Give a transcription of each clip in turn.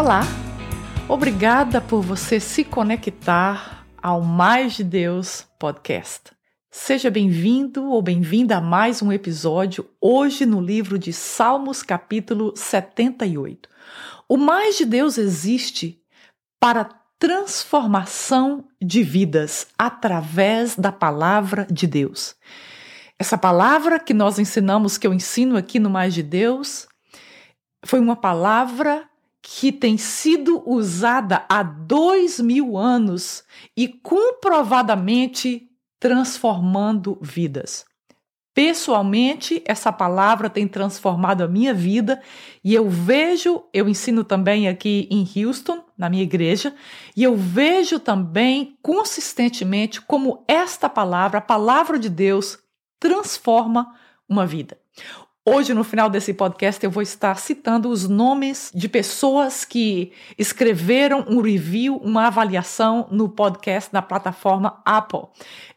Olá! Obrigada por você se conectar ao Mais de Deus podcast. Seja bem-vindo ou bem-vinda a mais um episódio, hoje no livro de Salmos, capítulo 78. O Mais de Deus existe para transformação de vidas através da palavra de Deus. Essa palavra que nós ensinamos, que eu ensino aqui no Mais de Deus, foi uma palavra que tem sido usada há dois mil anos e comprovadamente transformando vidas. Pessoalmente, essa palavra tem transformado a minha vida e eu vejo, eu ensino também aqui em Houston, na minha igreja, e eu vejo também consistentemente como esta palavra, a palavra de Deus, transforma uma vida. Hoje, no final desse podcast, eu vou estar citando os nomes de pessoas que escreveram um review, uma avaliação no podcast da plataforma Apple.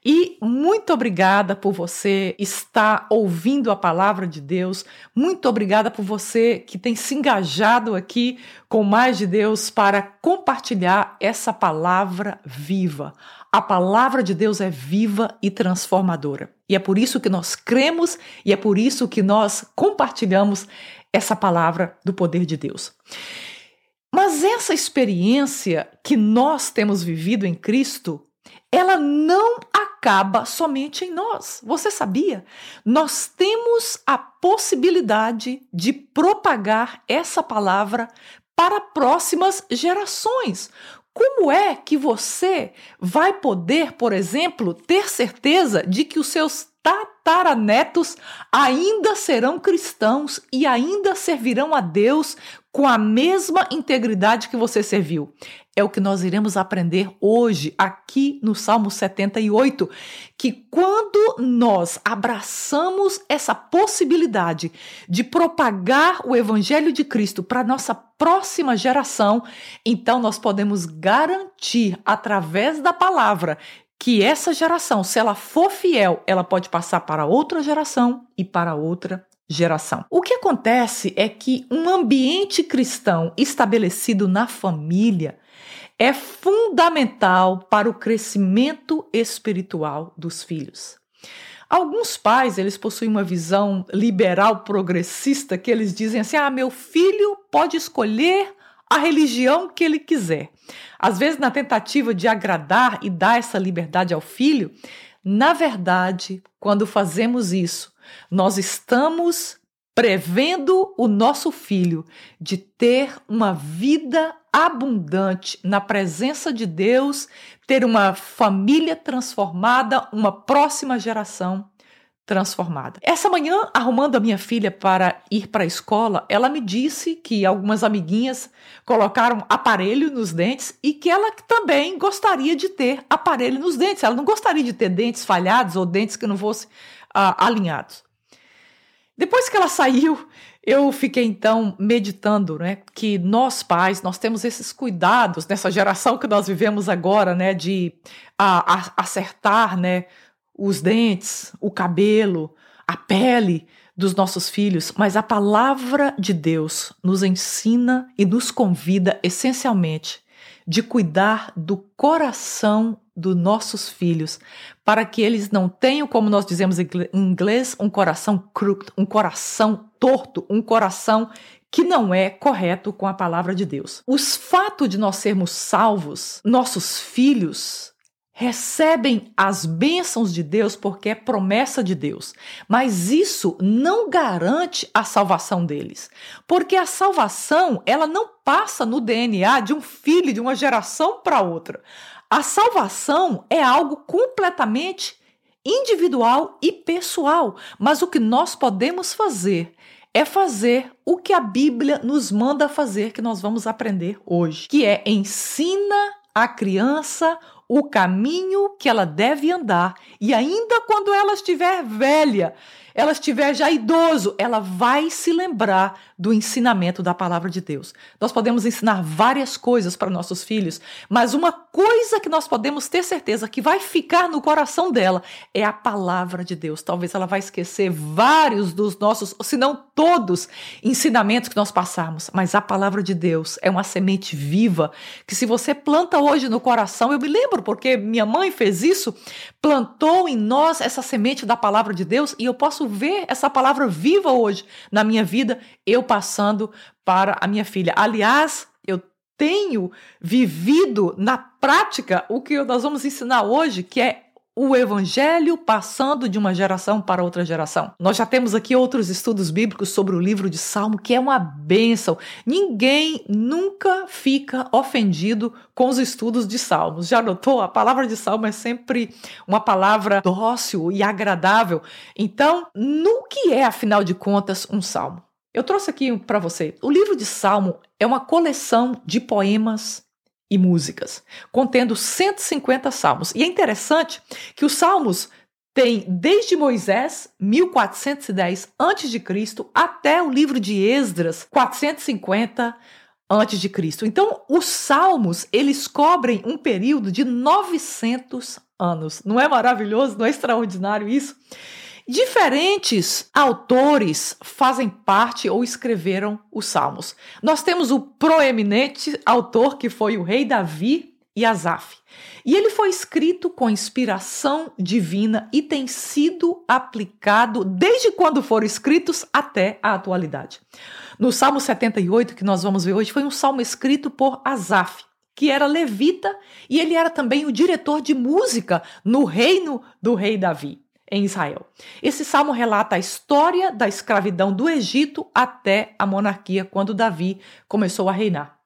E muito obrigada por você estar ouvindo a palavra de Deus. Muito obrigada por você que tem se engajado aqui com mais de Deus para compartilhar essa palavra viva. A palavra de Deus é viva e transformadora. E é por isso que nós cremos e é por isso que nós compartilhamos essa palavra do poder de Deus. Mas essa experiência que nós temos vivido em Cristo, ela não acaba somente em nós. Você sabia? Nós temos a possibilidade de propagar essa palavra para próximas gerações. Como é que você vai poder, por exemplo, ter certeza de que os seus tataranetos ainda serão cristãos e ainda servirão a Deus com a mesma integridade que você serviu? É o que nós iremos aprender hoje aqui no Salmo 78, que quando nós abraçamos essa possibilidade de propagar o evangelho de Cristo para nossa próxima geração, então nós podemos garantir através da palavra que essa geração, se ela for fiel, ela pode passar para outra geração e para outra geração. O que acontece é que um ambiente cristão estabelecido na família é fundamental para o crescimento espiritual dos filhos. Alguns pais, eles possuem uma visão liberal progressista que eles dizem assim: "Ah, meu filho pode escolher a religião que ele quiser". Às vezes na tentativa de agradar e dar essa liberdade ao filho, na verdade, quando fazemos isso, nós estamos prevendo o nosso filho de ter uma vida abundante na presença de Deus, ter uma família transformada, uma próxima geração transformada. Essa manhã, arrumando a minha filha para ir para a escola, ela me disse que algumas amiguinhas colocaram aparelho nos dentes e que ela também gostaria de ter aparelho nos dentes. Ela não gostaria de ter dentes falhados ou dentes que não fossem uh, alinhados. Depois que ela saiu, eu fiquei então meditando, né, que nós pais, nós temos esses cuidados nessa geração que nós vivemos agora, né, de a, a, acertar, né, os dentes, o cabelo, a pele dos nossos filhos, mas a palavra de Deus nos ensina e nos convida essencialmente de cuidar do coração dos nossos filhos, para que eles não tenham, como nós dizemos em inglês, um coração crooked, um coração torto, um coração que não é correto com a palavra de Deus. Os fatos de nós sermos salvos, nossos filhos recebem as bênçãos de Deus porque é promessa de Deus, mas isso não garante a salvação deles, porque a salvação ela não passa no DNA de um filho de uma geração para outra. A salvação é algo completamente individual e pessoal, mas o que nós podemos fazer é fazer o que a Bíblia nos manda fazer, que nós vamos aprender hoje, que é ensina a criança o caminho que ela deve andar, e ainda quando ela estiver velha, ela estiver já idoso, ela vai se lembrar do ensinamento da palavra de Deus. Nós podemos ensinar várias coisas para nossos filhos, mas uma coisa que nós podemos ter certeza que vai ficar no coração dela é a palavra de Deus. Talvez ela vai esquecer vários dos nossos, se não todos, ensinamentos que nós passamos, mas a palavra de Deus é uma semente viva que se você planta hoje no coração, eu me lembro porque minha mãe fez isso, plantou em nós essa semente da palavra de Deus e eu posso posso ver essa palavra viva hoje na minha vida, eu passando para a minha filha. Aliás, eu tenho vivido na prática o que nós vamos ensinar hoje, que é o evangelho passando de uma geração para outra geração. Nós já temos aqui outros estudos bíblicos sobre o livro de Salmo, que é uma bênção. Ninguém nunca fica ofendido com os estudos de Salmos. Já notou? A palavra de Salmo é sempre uma palavra dócil e agradável. Então, no que é, afinal de contas, um salmo? Eu trouxe aqui para você. O livro de Salmo é uma coleção de poemas e músicas, contendo 150 salmos. E é interessante que os salmos têm desde Moisés, 1410 a.C., até o livro de Esdras, 450 antes de Cristo. Então, os salmos, eles cobrem um período de 900 anos. Não é maravilhoso, não é extraordinário isso? Diferentes autores fazem parte ou escreveram os Salmos. Nós temos o proeminente autor que foi o rei Davi e Asaf. E ele foi escrito com inspiração divina e tem sido aplicado desde quando foram escritos até a atualidade. No Salmo 78, que nós vamos ver hoje, foi um salmo escrito por Asaf, que era levita e ele era também o diretor de música no reino do rei Davi em Israel. Esse salmo relata a história da escravidão do Egito até a monarquia, quando Davi começou a reinar.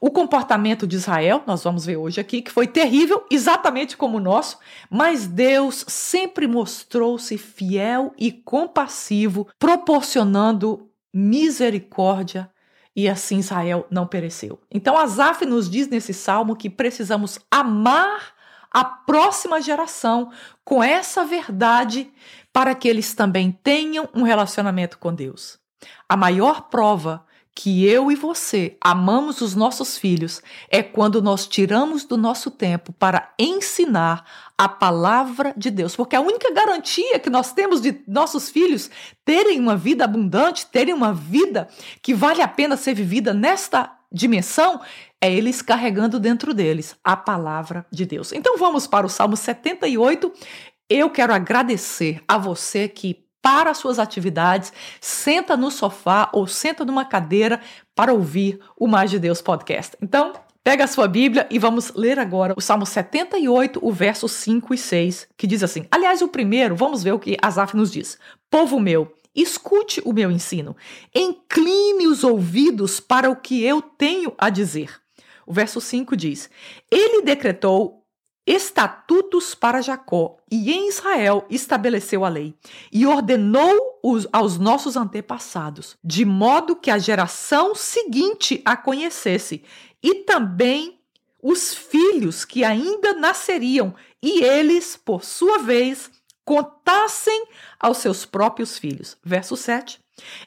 O comportamento de Israel, nós vamos ver hoje aqui, que foi terrível, exatamente como o nosso, mas Deus sempre mostrou-se fiel e compassivo, proporcionando misericórdia e assim Israel não pereceu. Então Asaf nos diz nesse salmo que precisamos amar a próxima geração com essa verdade para que eles também tenham um relacionamento com Deus. A maior prova que eu e você amamos os nossos filhos é quando nós tiramos do nosso tempo para ensinar a palavra de Deus, porque a única garantia que nós temos de nossos filhos terem uma vida abundante, terem uma vida que vale a pena ser vivida nesta dimensão é eles carregando dentro deles a palavra de Deus. Então vamos para o Salmo 78. Eu quero agradecer a você que para suas atividades, senta no sofá ou senta numa cadeira para ouvir o Mais de Deus podcast. Então, pega a sua Bíblia e vamos ler agora o Salmo 78, o verso 5 e 6, que diz assim: Aliás, o primeiro, vamos ver o que Asaf nos diz. Povo meu, Escute o meu ensino. Incline os ouvidos para o que eu tenho a dizer. O verso 5 diz: Ele decretou estatutos para Jacó e em Israel estabeleceu a lei e ordenou os, aos nossos antepassados, de modo que a geração seguinte a conhecesse e também os filhos que ainda nasceriam e eles, por sua vez, contassem aos seus próprios filhos. Verso 7.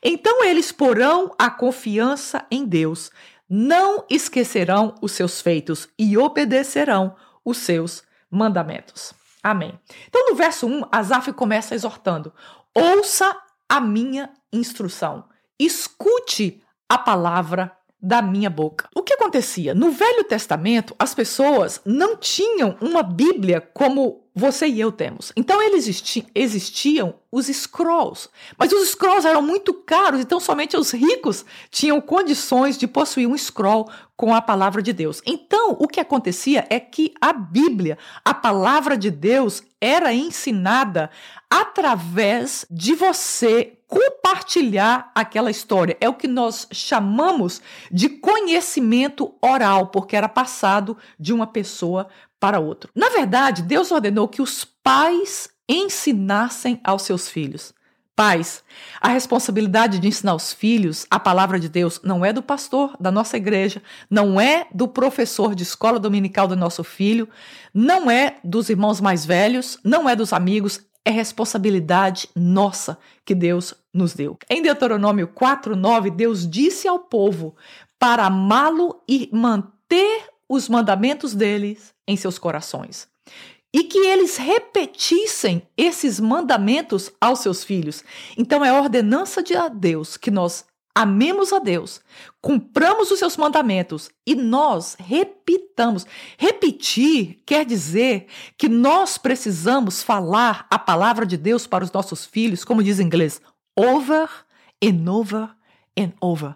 Então eles porão a confiança em Deus, não esquecerão os seus feitos e obedecerão os seus mandamentos. Amém. Então, no verso 1, Asaf começa exortando: ouça a minha instrução, escute a palavra da minha boca. O que acontecia? No Velho Testamento, as pessoas não tinham uma Bíblia como você e eu temos. Então eles existi existiam os scrolls, mas os scrolls eram muito caros, então somente os ricos tinham condições de possuir um scroll com a palavra de Deus. Então, o que acontecia é que a Bíblia, a palavra de Deus, era ensinada através de você compartilhar aquela história. É o que nós chamamos de conhecimento oral, porque era passado de uma pessoa para outro. Na verdade, Deus ordenou que os pais ensinassem aos seus filhos. Pais, a responsabilidade de ensinar os filhos a palavra de Deus não é do pastor da nossa igreja, não é do professor de escola dominical do nosso filho, não é dos irmãos mais velhos, não é dos amigos, é responsabilidade nossa que Deus nos deu. Em Deuteronômio 4:9, Deus disse ao povo para amá-lo e manter os mandamentos deles em seus corações e que eles repetissem esses mandamentos aos seus filhos. Então é ordenança de Deus que nós amemos a Deus, cumpramos os seus mandamentos e nós repitamos. Repetir quer dizer que nós precisamos falar a palavra de Deus para os nossos filhos, como diz em inglês, over and over and over.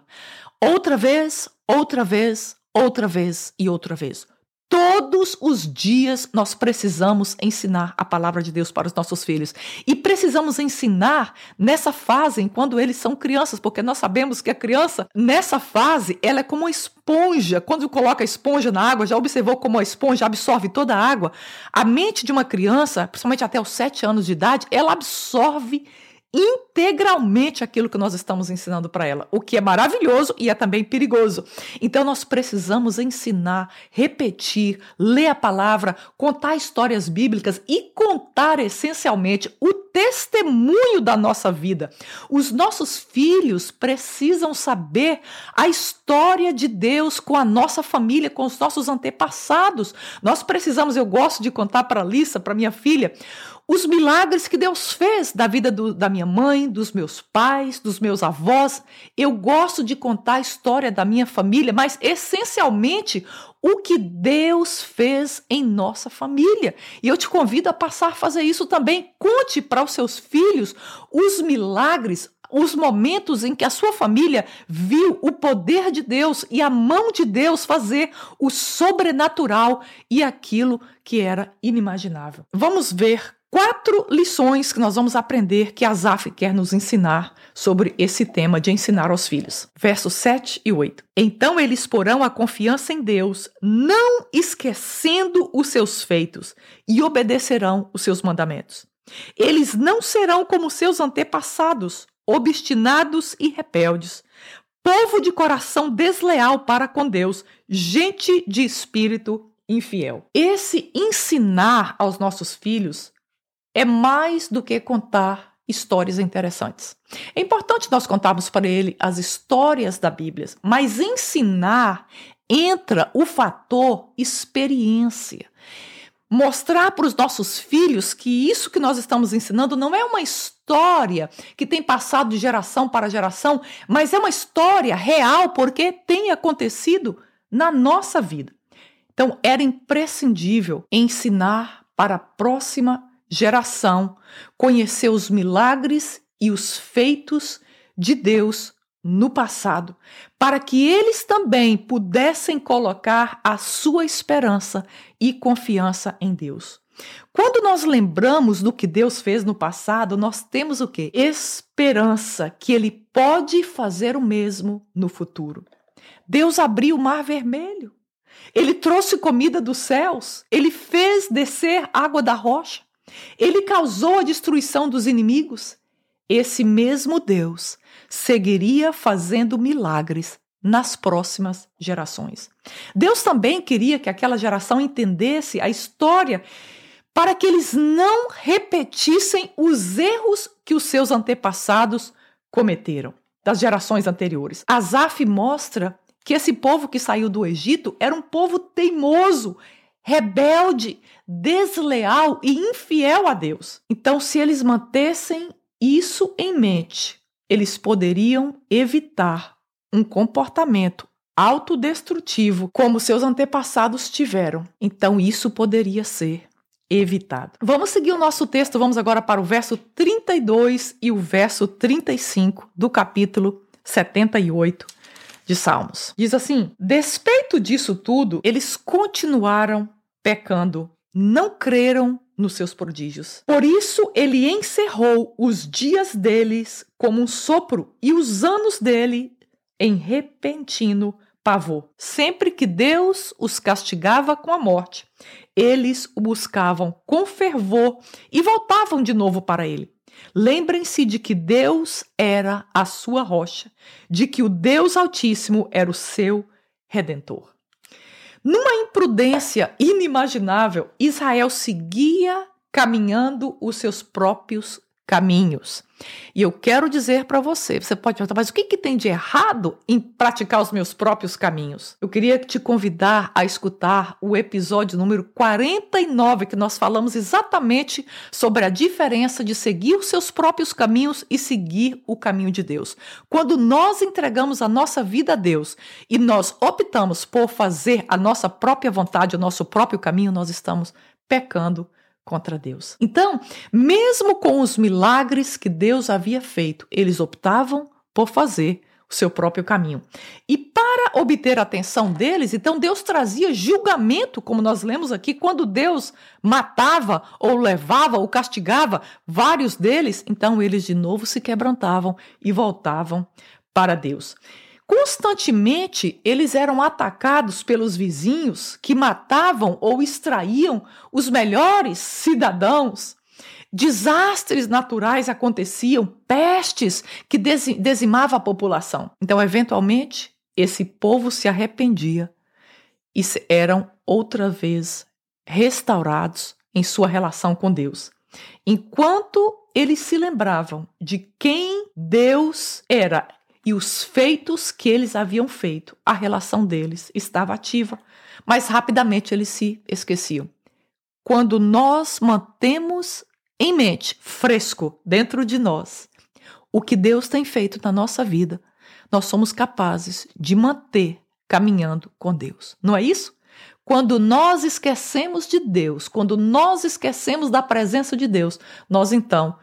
Outra vez, outra vez, outra vez e outra vez. Todos os dias nós precisamos ensinar a palavra de Deus para os nossos filhos. E precisamos ensinar nessa fase, quando eles são crianças, porque nós sabemos que a criança, nessa fase, ela é como uma esponja. Quando coloca a esponja na água, já observou como a esponja absorve toda a água? A mente de uma criança, principalmente até os sete anos de idade, ela absorve integralmente aquilo que nós estamos ensinando para ela, o que é maravilhoso e é também perigoso. Então nós precisamos ensinar, repetir, ler a palavra, contar histórias bíblicas e contar essencialmente o testemunho da nossa vida. Os nossos filhos precisam saber a história de Deus com a nossa família, com os nossos antepassados. Nós precisamos, eu gosto de contar para a Lissa, para minha filha, os milagres que Deus fez da vida do, da minha mãe, dos meus pais, dos meus avós. Eu gosto de contar a história da minha família, mas essencialmente o que Deus fez em nossa família. E eu te convido a passar a fazer isso também. Conte para os seus filhos os milagres, os momentos em que a sua família viu o poder de Deus e a mão de Deus fazer o sobrenatural e aquilo que era inimaginável. Vamos ver quatro lições que nós vamos aprender que Asaf quer nos ensinar sobre esse tema de ensinar aos filhos. Versos 7 e 8. Então eles porão a confiança em Deus, não esquecendo os seus feitos, e obedecerão os seus mandamentos. Eles não serão como seus antepassados, obstinados e rebeldes, povo de coração desleal para com Deus, gente de espírito infiel. Esse ensinar aos nossos filhos é mais do que contar histórias interessantes. É importante nós contarmos para ele as histórias da Bíblia, mas ensinar entra o fator experiência. Mostrar para os nossos filhos que isso que nós estamos ensinando não é uma história que tem passado de geração para geração, mas é uma história real porque tem acontecido na nossa vida. Então, era imprescindível ensinar para a próxima geração conhecer os milagres e os feitos de Deus no passado, para que eles também pudessem colocar a sua esperança e confiança em Deus. Quando nós lembramos do que Deus fez no passado, nós temos o quê? Esperança que ele pode fazer o mesmo no futuro. Deus abriu o mar vermelho. Ele trouxe comida dos céus, ele fez descer água da rocha. Ele causou a destruição dos inimigos. Esse mesmo Deus seguiria fazendo milagres nas próximas gerações. Deus também queria que aquela geração entendesse a história para que eles não repetissem os erros que os seus antepassados cometeram, das gerações anteriores. Asaf mostra que esse povo que saiu do Egito era um povo teimoso, rebelde, desleal e infiel a Deus. Então, se eles mantessem isso em mente, eles poderiam evitar um comportamento autodestrutivo como seus antepassados tiveram. Então, isso poderia ser evitado. Vamos seguir o nosso texto, vamos agora para o verso 32 e o verso 35 do capítulo 78 de Salmos. Diz assim: Despeito disso tudo, eles continuaram pecando, não creram nos seus prodígios. Por isso ele encerrou os dias deles como um sopro e os anos dele em repentino pavor. Sempre que Deus os castigava com a morte, eles o buscavam com fervor e voltavam de novo para ele. Lembrem-se de que Deus era a sua rocha, de que o Deus Altíssimo era o seu redentor. Numa imprudência inimaginável, Israel seguia caminhando os seus próprios caminhos. E eu quero dizer para você, você pode perguntar, mas o que, que tem de errado em praticar os meus próprios caminhos? Eu queria te convidar a escutar o episódio número 49, que nós falamos exatamente sobre a diferença de seguir os seus próprios caminhos e seguir o caminho de Deus. Quando nós entregamos a nossa vida a Deus e nós optamos por fazer a nossa própria vontade, o nosso próprio caminho, nós estamos pecando contra Deus. Então, mesmo com os milagres que Deus havia feito, eles optavam por fazer o seu próprio caminho. E para obter a atenção deles, então Deus trazia julgamento, como nós lemos aqui, quando Deus matava ou levava ou castigava vários deles, então eles de novo se quebrantavam e voltavam para Deus. Constantemente eles eram atacados pelos vizinhos que matavam ou extraíam os melhores cidadãos. Desastres naturais aconteciam, pestes que dizimavam a população. Então, eventualmente, esse povo se arrependia e eram outra vez restaurados em sua relação com Deus. Enquanto eles se lembravam de quem Deus era e os feitos que eles haviam feito, a relação deles estava ativa, mas rapidamente eles se esqueciam. Quando nós mantemos em mente, fresco dentro de nós, o que Deus tem feito na nossa vida, nós somos capazes de manter caminhando com Deus. Não é isso? Quando nós esquecemos de Deus, quando nós esquecemos da presença de Deus, nós então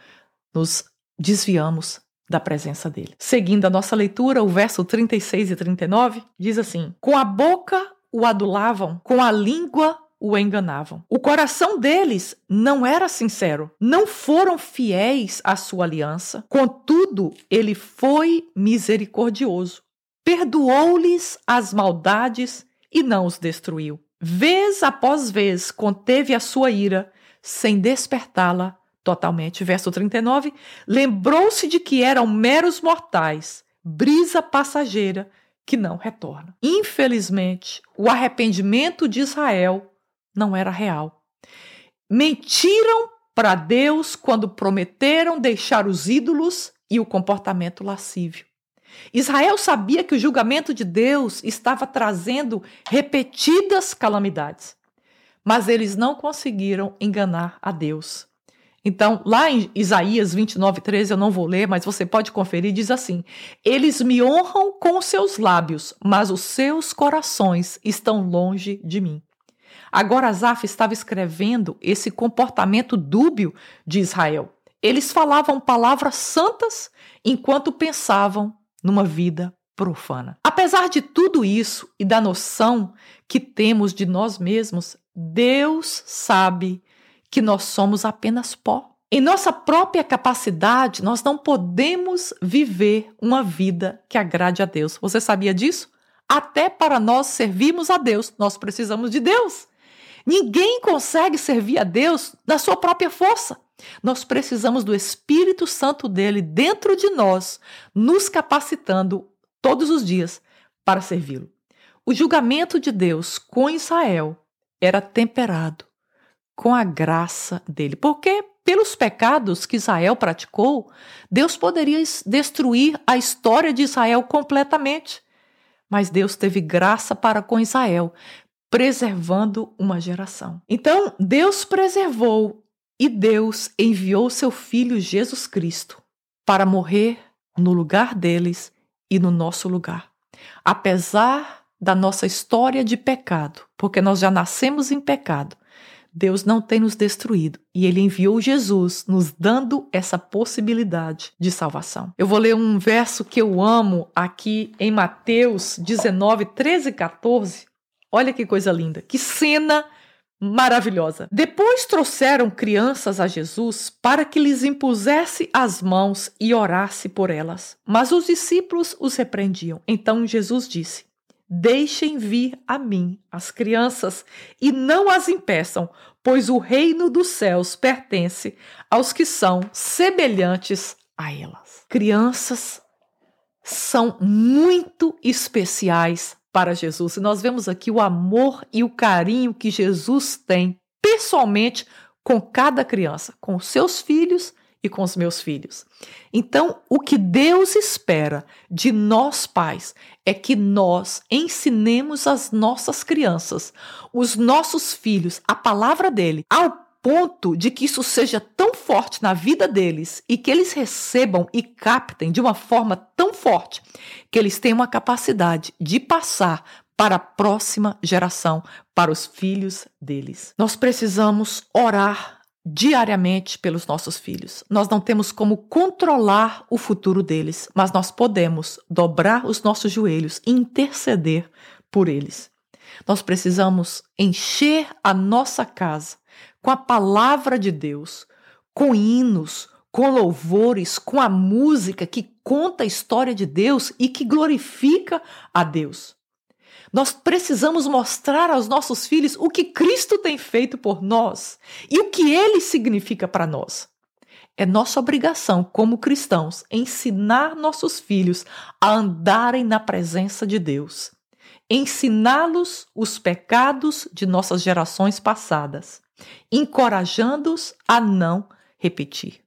nos desviamos da presença dele. Seguindo a nossa leitura, o verso 36 e 39 diz assim: Com a boca o adulavam, com a língua o enganavam. O coração deles não era sincero, não foram fiéis à sua aliança. Contudo, ele foi misericordioso, perdoou-lhes as maldades e não os destruiu. Vez após vez conteve a sua ira, sem despertá-la totalmente. Verso 39: Lembrou-se de que eram meros mortais, brisa passageira que não retorna. Infelizmente, o arrependimento de Israel não era real. Mentiram para Deus quando prometeram deixar os ídolos e o comportamento lascívio. Israel sabia que o julgamento de Deus estava trazendo repetidas calamidades, mas eles não conseguiram enganar a Deus. Então, lá em Isaías 29, 13, eu não vou ler, mas você pode conferir, diz assim: Eles me honram com seus lábios, mas os seus corações estão longe de mim. Agora, Asaf estava escrevendo esse comportamento dúbio de Israel. Eles falavam palavras santas enquanto pensavam numa vida profana. Apesar de tudo isso e da noção que temos de nós mesmos, Deus sabe que nós somos apenas pó. Em nossa própria capacidade, nós não podemos viver uma vida que agrade a Deus. Você sabia disso? Até para nós servirmos a Deus, nós precisamos de Deus. Ninguém consegue servir a Deus na sua própria força. Nós precisamos do Espírito Santo dele dentro de nós, nos capacitando todos os dias para servi-lo. O julgamento de Deus com Israel era temperado com a graça dele. Porque pelos pecados que Israel praticou, Deus poderia destruir a história de Israel completamente. Mas Deus teve graça para com Israel, preservando uma geração. Então, Deus preservou e Deus enviou seu filho Jesus Cristo para morrer no lugar deles e no nosso lugar. Apesar da nossa história de pecado, porque nós já nascemos em pecado, Deus não tem nos destruído e ele enviou Jesus, nos dando essa possibilidade de salvação. Eu vou ler um verso que eu amo aqui em Mateus 19, 13 e 14. Olha que coisa linda, que cena maravilhosa. Depois trouxeram crianças a Jesus para que lhes impusesse as mãos e orasse por elas. Mas os discípulos os repreendiam. Então Jesus disse: Deixem vir a mim as crianças e não as impeçam, pois o reino dos céus pertence aos que são semelhantes a elas. Crianças são muito especiais para Jesus. E nós vemos aqui o amor e o carinho que Jesus tem pessoalmente com cada criança, com seus filhos e com os meus filhos. Então, o que Deus espera de nós pais é que nós ensinemos as nossas crianças, os nossos filhos, a palavra dele, ao ponto de que isso seja tão forte na vida deles e que eles recebam e captem de uma forma tão forte que eles tenham a capacidade de passar para a próxima geração, para os filhos deles. Nós precisamos orar diariamente pelos nossos filhos. Nós não temos como controlar o futuro deles, mas nós podemos dobrar os nossos joelhos e interceder por eles. Nós precisamos encher a nossa casa com a palavra de Deus, com hinos, com louvores, com a música que conta a história de Deus e que glorifica a Deus. Nós precisamos mostrar aos nossos filhos o que Cristo tem feito por nós e o que ele significa para nós. É nossa obrigação, como cristãos, ensinar nossos filhos a andarem na presença de Deus, ensiná-los os pecados de nossas gerações passadas, encorajando-os a não repetir.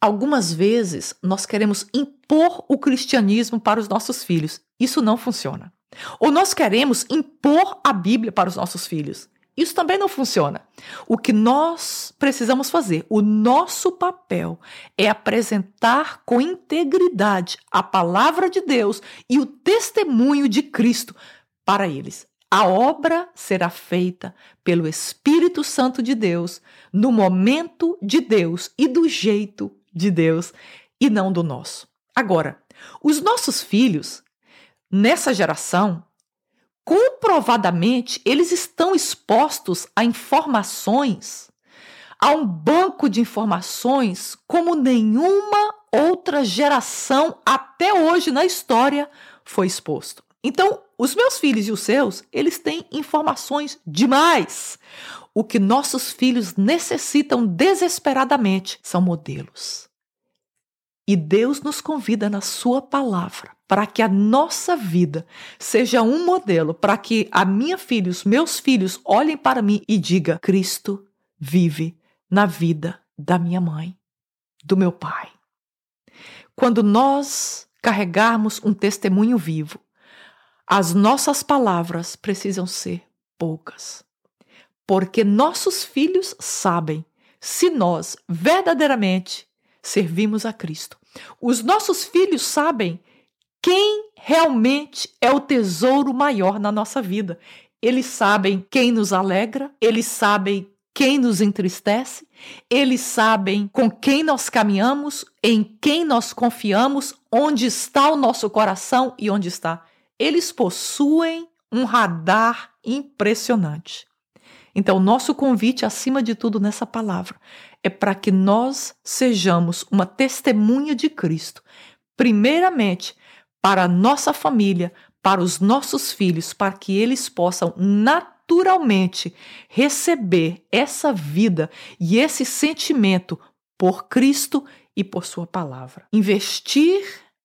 Algumas vezes nós queremos impor o cristianismo para os nossos filhos. Isso não funciona. Ou nós queremos impor a Bíblia para os nossos filhos. Isso também não funciona. O que nós precisamos fazer, o nosso papel, é apresentar com integridade a palavra de Deus e o testemunho de Cristo para eles. A obra será feita pelo Espírito Santo de Deus, no momento de Deus e do jeito de Deus, e não do nosso. Agora, os nossos filhos, nessa geração, comprovadamente, eles estão expostos a informações, a um banco de informações como nenhuma outra geração até hoje na história foi exposto. Então, os meus filhos e os seus, eles têm informações demais. O que nossos filhos necessitam desesperadamente são modelos. E Deus nos convida na Sua palavra para que a nossa vida seja um modelo, para que a minha filha, os meus filhos olhem para mim e digam: Cristo vive na vida da minha mãe, do meu pai. Quando nós carregarmos um testemunho vivo, as nossas palavras precisam ser poucas, porque nossos filhos sabem se nós verdadeiramente servimos a Cristo. Os nossos filhos sabem quem realmente é o tesouro maior na nossa vida. Eles sabem quem nos alegra, eles sabem quem nos entristece, eles sabem com quem nós caminhamos, em quem nós confiamos, onde está o nosso coração e onde está. Eles possuem um radar impressionante. Então, nosso convite, acima de tudo, nessa palavra, é para que nós sejamos uma testemunha de Cristo, primeiramente para a nossa família, para os nossos filhos, para que eles possam naturalmente receber essa vida e esse sentimento por Cristo e por Sua palavra. Investir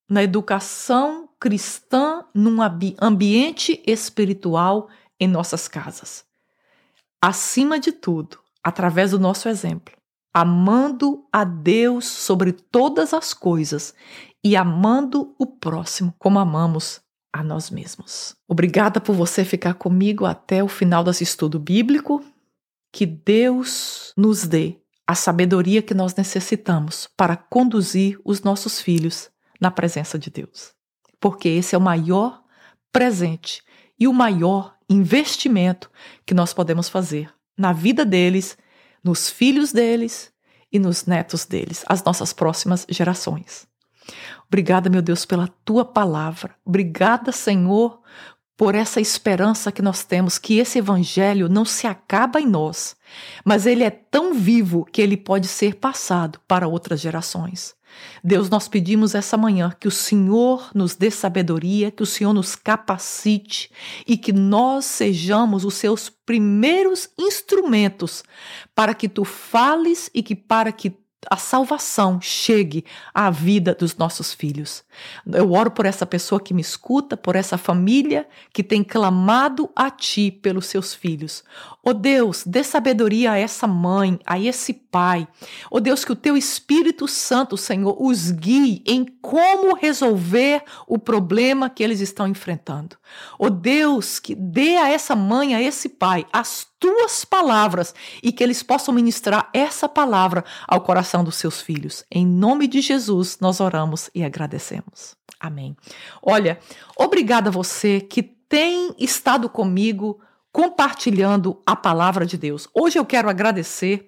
na educação cristã num ambiente espiritual em nossas casas. Acima de tudo, através do nosso exemplo, amando a Deus sobre todas as coisas e amando o próximo como amamos a nós mesmos. Obrigada por você ficar comigo até o final desse estudo bíblico. Que Deus nos dê a sabedoria que nós necessitamos para conduzir os nossos filhos na presença de Deus. Porque esse é o maior presente e o maior investimento que nós podemos fazer na vida deles nos filhos deles e nos netos deles, as nossas próximas gerações. Obrigada, meu Deus, pela tua palavra. Obrigada, Senhor, por essa esperança que nós temos que esse evangelho não se acaba em nós, mas ele é tão vivo que ele pode ser passado para outras gerações. Deus, nós pedimos essa manhã que o Senhor nos dê sabedoria, que o Senhor nos capacite e que nós sejamos os seus primeiros instrumentos para que tu fales e que para que a salvação chegue à vida dos nossos filhos. Eu oro por essa pessoa que me escuta, por essa família que tem clamado a Ti pelos seus filhos. Ó oh Deus, dê sabedoria a essa mãe, a esse pai. Ó oh Deus, que o Teu Espírito Santo, Senhor, os guie em como resolver o problema que eles estão enfrentando. Ó oh Deus, que dê a essa mãe, a esse pai, as Tuas palavras e que eles possam ministrar essa palavra ao coração dos seus filhos. Em nome de Jesus, nós oramos e agradecemos. Amém. Olha, obrigada a você que tem estado comigo compartilhando a palavra de Deus. Hoje eu quero agradecer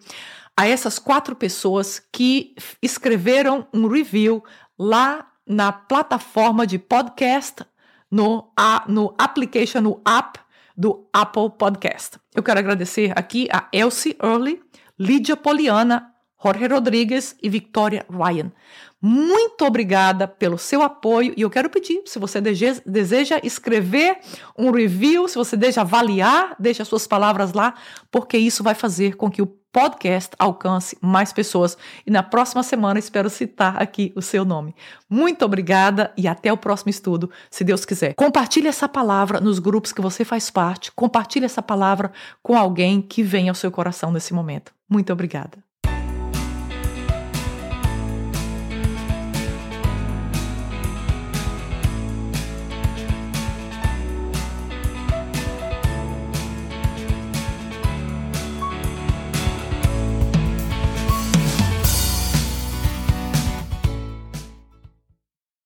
a essas quatro pessoas que escreveram um review lá na plataforma de podcast, no, no application, no app do Apple Podcast. Eu quero agradecer aqui a Elsie Early, Lídia Poliana, Jorge Rodrigues e Victoria Ryan. Muito obrigada pelo seu apoio e eu quero pedir, se você deseja escrever um review, se você deseja avaliar, deixe as suas palavras lá, porque isso vai fazer com que o podcast alcance mais pessoas. E na próxima semana espero citar aqui o seu nome. Muito obrigada e até o próximo estudo, se Deus quiser. Compartilhe essa palavra nos grupos que você faz parte, compartilhe essa palavra com alguém que vem ao seu coração nesse momento. Muito obrigada.